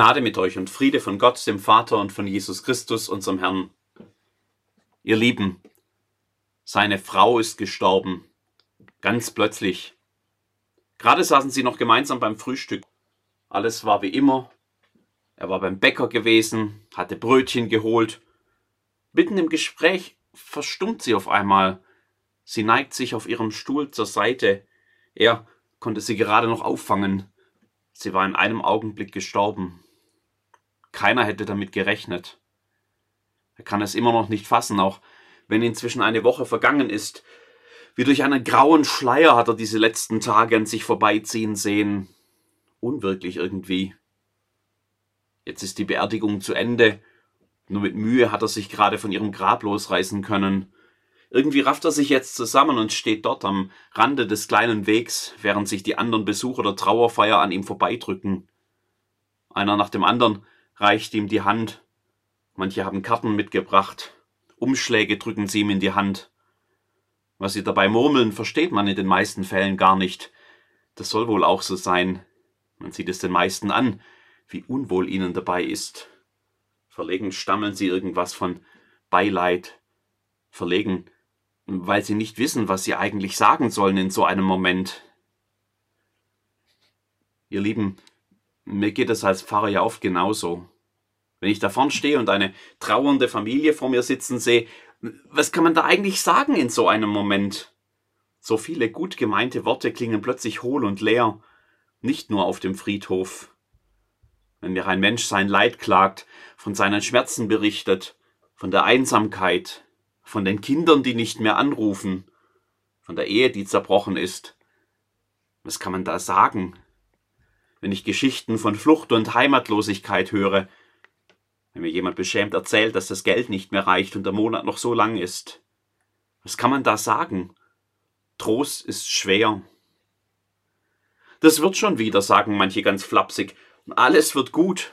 Gnade mit euch und Friede von Gott, dem Vater und von Jesus Christus, unserem Herrn. Ihr Lieben, seine Frau ist gestorben, ganz plötzlich. Gerade saßen sie noch gemeinsam beim Frühstück. Alles war wie immer. Er war beim Bäcker gewesen, hatte Brötchen geholt. Mitten im Gespräch verstummt sie auf einmal. Sie neigt sich auf ihrem Stuhl zur Seite. Er konnte sie gerade noch auffangen. Sie war in einem Augenblick gestorben. Keiner hätte damit gerechnet. Er kann es immer noch nicht fassen, auch wenn inzwischen eine Woche vergangen ist. Wie durch einen grauen Schleier hat er diese letzten Tage an sich vorbeiziehen sehen. Unwirklich irgendwie. Jetzt ist die Beerdigung zu Ende. Nur mit Mühe hat er sich gerade von ihrem Grab losreißen können. Irgendwie rafft er sich jetzt zusammen und steht dort am Rande des kleinen Wegs, während sich die anderen Besucher der Trauerfeier an ihm vorbeidrücken. Einer nach dem anderen reicht ihm die Hand. Manche haben Karten mitgebracht. Umschläge drücken sie ihm in die Hand. Was sie dabei murmeln, versteht man in den meisten Fällen gar nicht. Das soll wohl auch so sein. Man sieht es den meisten an, wie unwohl ihnen dabei ist. Verlegen stammeln sie irgendwas von Beileid. Verlegen weil sie nicht wissen, was sie eigentlich sagen sollen in so einem Moment. Ihr Lieben, mir geht es als Pfarrer ja oft genauso. Wenn ich da vorne stehe und eine trauernde Familie vor mir sitzen sehe, was kann man da eigentlich sagen in so einem Moment? So viele gut gemeinte Worte klingen plötzlich hohl und leer, nicht nur auf dem Friedhof. Wenn mir ein Mensch sein Leid klagt, von seinen Schmerzen berichtet, von der Einsamkeit, von den Kindern, die nicht mehr anrufen, von der Ehe, die zerbrochen ist. Was kann man da sagen? Wenn ich Geschichten von Flucht und Heimatlosigkeit höre, wenn mir jemand beschämt erzählt, dass das Geld nicht mehr reicht und der Monat noch so lang ist. Was kann man da sagen? Trost ist schwer. Das wird schon wieder, sagen manche ganz flapsig. Alles wird gut.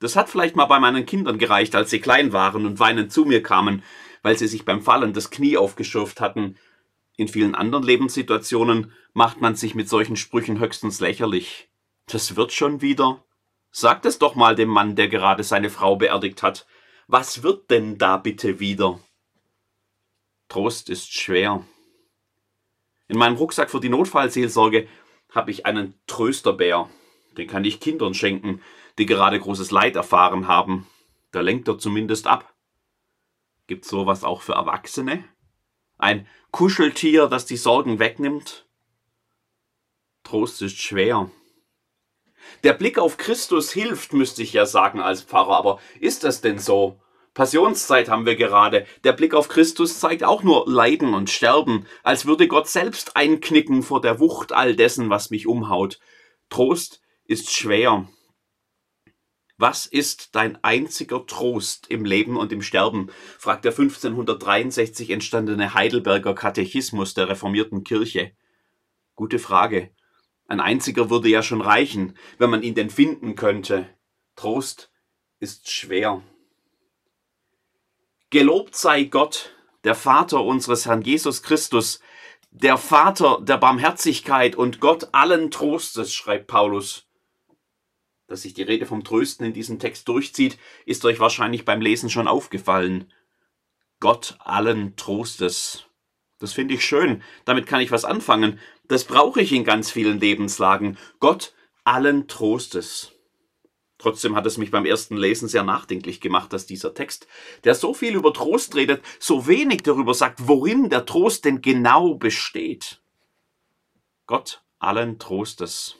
Das hat vielleicht mal bei meinen Kindern gereicht, als sie klein waren und weinend zu mir kamen, weil sie sich beim Fallen das Knie aufgeschürft hatten. In vielen anderen Lebenssituationen macht man sich mit solchen Sprüchen höchstens lächerlich. Das wird schon wieder. Sagt es doch mal dem Mann, der gerade seine Frau beerdigt hat. Was wird denn da bitte wieder? Trost ist schwer. In meinem Rucksack für die Notfallseelsorge habe ich einen Trösterbär. Den kann ich Kindern schenken, die gerade großes Leid erfahren haben. Da lenkt er zumindest ab. Gibt sowas auch für Erwachsene? Ein Kuscheltier, das die Sorgen wegnimmt? Trost ist schwer. Der Blick auf Christus hilft, müsste ich ja sagen als Pfarrer, aber ist das denn so? Passionszeit haben wir gerade. Der Blick auf Christus zeigt auch nur Leiden und Sterben, als würde Gott selbst einknicken vor der Wucht all dessen, was mich umhaut. Trost ist schwer. Was ist dein einziger Trost im Leben und im Sterben? fragt der 1563 entstandene Heidelberger Katechismus der reformierten Kirche. Gute Frage. Ein einziger würde ja schon reichen, wenn man ihn denn finden könnte. Trost ist schwer. Gelobt sei Gott, der Vater unseres Herrn Jesus Christus, der Vater der Barmherzigkeit und Gott allen Trostes, schreibt Paulus dass sich die Rede vom Trösten in diesem Text durchzieht, ist euch wahrscheinlich beim Lesen schon aufgefallen. Gott allen Trostes. Das finde ich schön. Damit kann ich was anfangen. Das brauche ich in ganz vielen Lebenslagen. Gott allen Trostes. Trotzdem hat es mich beim ersten Lesen sehr nachdenklich gemacht, dass dieser Text, der so viel über Trost redet, so wenig darüber sagt, worin der Trost denn genau besteht. Gott allen Trostes.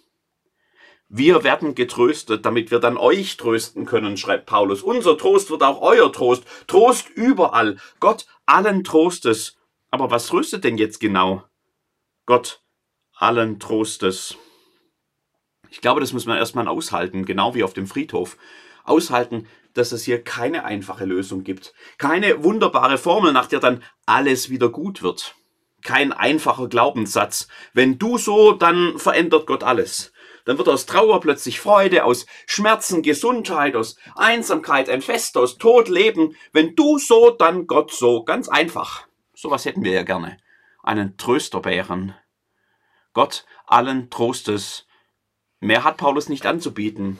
Wir werden getröstet, damit wir dann euch trösten können, schreibt Paulus. Unser Trost wird auch euer Trost. Trost überall. Gott allen Trostes. Aber was tröstet denn jetzt genau? Gott allen Trostes. Ich glaube, das muss man erstmal aushalten, genau wie auf dem Friedhof. Aushalten, dass es hier keine einfache Lösung gibt. Keine wunderbare Formel, nach der dann alles wieder gut wird. Kein einfacher Glaubenssatz. Wenn du so, dann verändert Gott alles dann wird aus Trauer plötzlich Freude, aus Schmerzen Gesundheit, aus Einsamkeit ein Fest, aus Tod Leben. Wenn du so, dann Gott so. Ganz einfach. Sowas hätten wir ja gerne. Einen Trösterbären. Gott allen Trostes. Mehr hat Paulus nicht anzubieten.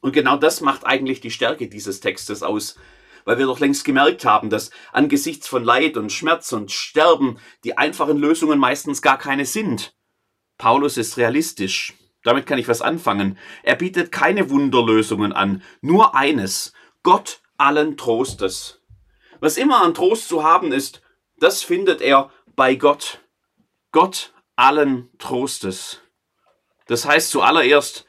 Und genau das macht eigentlich die Stärke dieses Textes aus, weil wir doch längst gemerkt haben, dass angesichts von Leid und Schmerz und Sterben die einfachen Lösungen meistens gar keine sind. Paulus ist realistisch. Damit kann ich was anfangen. Er bietet keine Wunderlösungen an, nur eines. Gott allen Trostes. Was immer an Trost zu haben ist, das findet er bei Gott. Gott allen Trostes. Das heißt zuallererst,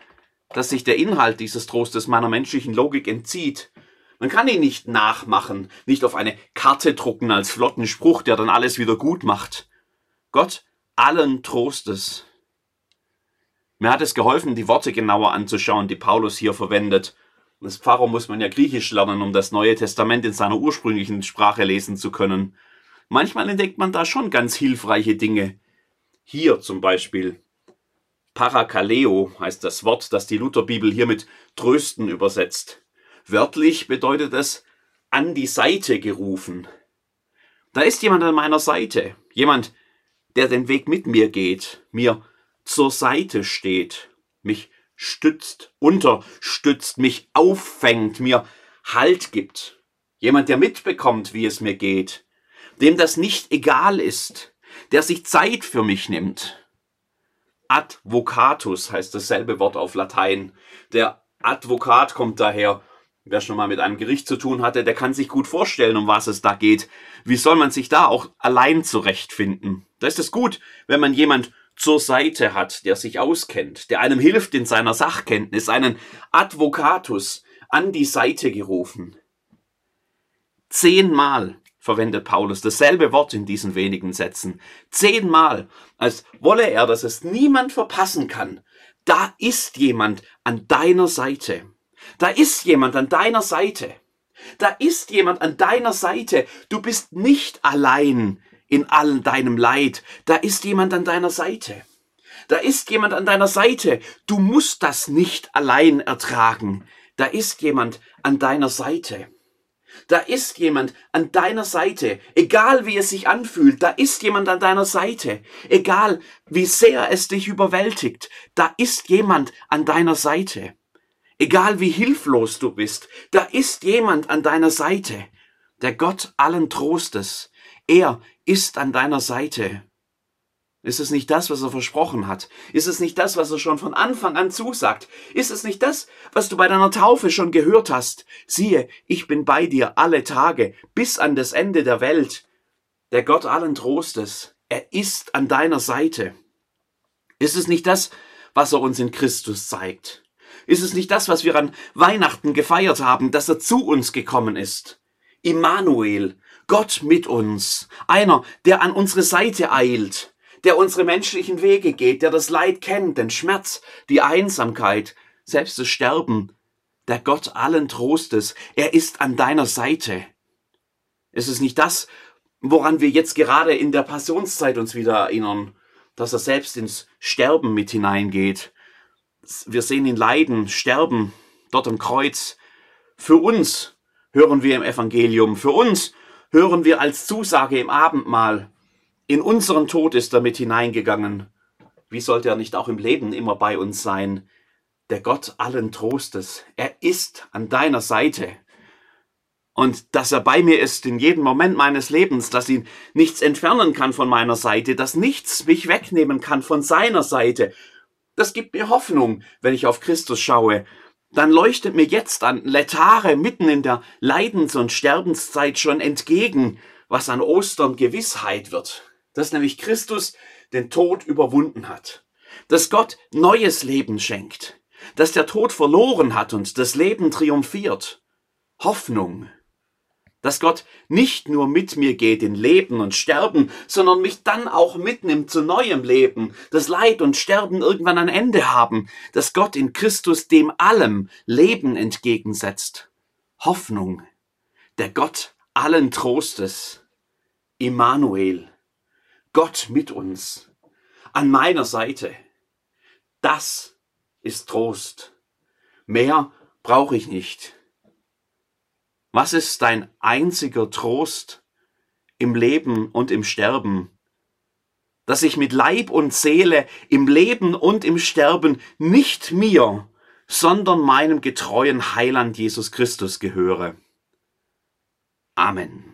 dass sich der Inhalt dieses Trostes meiner menschlichen Logik entzieht. Man kann ihn nicht nachmachen, nicht auf eine Karte drucken als flotten Spruch, der dann alles wieder gut macht. Gott allen Trostes. Mir hat es geholfen, die Worte genauer anzuschauen, die Paulus hier verwendet. Als Pfarrer muss man ja Griechisch lernen, um das Neue Testament in seiner ursprünglichen Sprache lesen zu können. Manchmal entdeckt man da schon ganz hilfreiche Dinge. Hier zum Beispiel. Parakaleo heißt das Wort, das die Lutherbibel hier mit trösten übersetzt. Wörtlich bedeutet es an die Seite gerufen. Da ist jemand an meiner Seite, jemand, der den Weg mit mir geht, mir zur Seite steht, mich stützt, unterstützt, mich auffängt, mir Halt gibt. Jemand, der mitbekommt, wie es mir geht, dem das nicht egal ist, der sich Zeit für mich nimmt. Advocatus heißt dasselbe Wort auf Latein. Der Advokat kommt daher. Wer schon mal mit einem Gericht zu tun hatte, der kann sich gut vorstellen, um was es da geht. Wie soll man sich da auch allein zurechtfinden? Da ist es gut, wenn man jemand zur Seite hat, der sich auskennt, der einem hilft in seiner Sachkenntnis, einen Advocatus an die Seite gerufen. Zehnmal verwendet Paulus dasselbe Wort in diesen wenigen Sätzen. Zehnmal, als wolle er, dass es niemand verpassen kann. Da ist jemand an deiner Seite. Da ist jemand an deiner Seite. Da ist jemand an deiner Seite. Du bist nicht allein in all deinem Leid. Da ist jemand an deiner Seite. Da ist jemand an deiner Seite. Du musst das nicht allein ertragen. Da ist jemand an deiner Seite. Da ist jemand an deiner Seite, egal wie es sich anfühlt, da ist jemand an deiner Seite, egal wie sehr es dich überwältigt, da ist jemand an deiner Seite. Egal wie hilflos du bist, da ist jemand an deiner Seite, der Gott allen Trostes, er ist an deiner Seite. Ist es nicht das, was er versprochen hat? Ist es nicht das, was er schon von Anfang an zusagt? Ist es nicht das, was du bei deiner Taufe schon gehört hast? Siehe, ich bin bei dir alle Tage, bis an das Ende der Welt. Der Gott allen Trostes, er ist an deiner Seite. Ist es nicht das, was er uns in Christus zeigt? Ist es nicht das, was wir an Weihnachten gefeiert haben, dass er zu uns gekommen ist? Immanuel, Gott mit uns, einer, der an unsere Seite eilt, der unsere menschlichen Wege geht, der das Leid kennt, den Schmerz, die Einsamkeit, selbst das Sterben, der Gott allen Trostes, er ist an deiner Seite. Es ist nicht das, woran wir jetzt gerade in der Passionszeit uns wieder erinnern, dass er selbst ins Sterben mit hineingeht. Wir sehen ihn leiden, sterben, dort am Kreuz. Für uns hören wir im Evangelium, für uns hören wir als Zusage im Abendmahl, in unseren Tod ist er mit hineingegangen. Wie sollte er nicht auch im Leben immer bei uns sein? Der Gott allen Trostes, er ist an deiner Seite. Und dass er bei mir ist in jedem Moment meines Lebens, dass ihn nichts entfernen kann von meiner Seite, dass nichts mich wegnehmen kann von seiner Seite, das gibt mir Hoffnung, wenn ich auf Christus schaue. Dann leuchtet mir jetzt an Letare mitten in der Leidens- und Sterbenszeit schon entgegen, was an Ostern Gewissheit wird. Dass nämlich Christus den Tod überwunden hat. Dass Gott neues Leben schenkt. Dass der Tod verloren hat und das Leben triumphiert. Hoffnung. Dass Gott nicht nur mit mir geht in Leben und Sterben, sondern mich dann auch mitnimmt zu neuem Leben, dass Leid und Sterben irgendwann ein Ende haben, dass Gott in Christus dem allem Leben entgegensetzt. Hoffnung. Der Gott allen Trostes. Immanuel. Gott mit uns, an meiner Seite. Das ist Trost. Mehr brauche ich nicht. Was ist dein einziger Trost im Leben und im Sterben? Dass ich mit Leib und Seele im Leben und im Sterben nicht mir, sondern meinem getreuen Heiland Jesus Christus gehöre. Amen.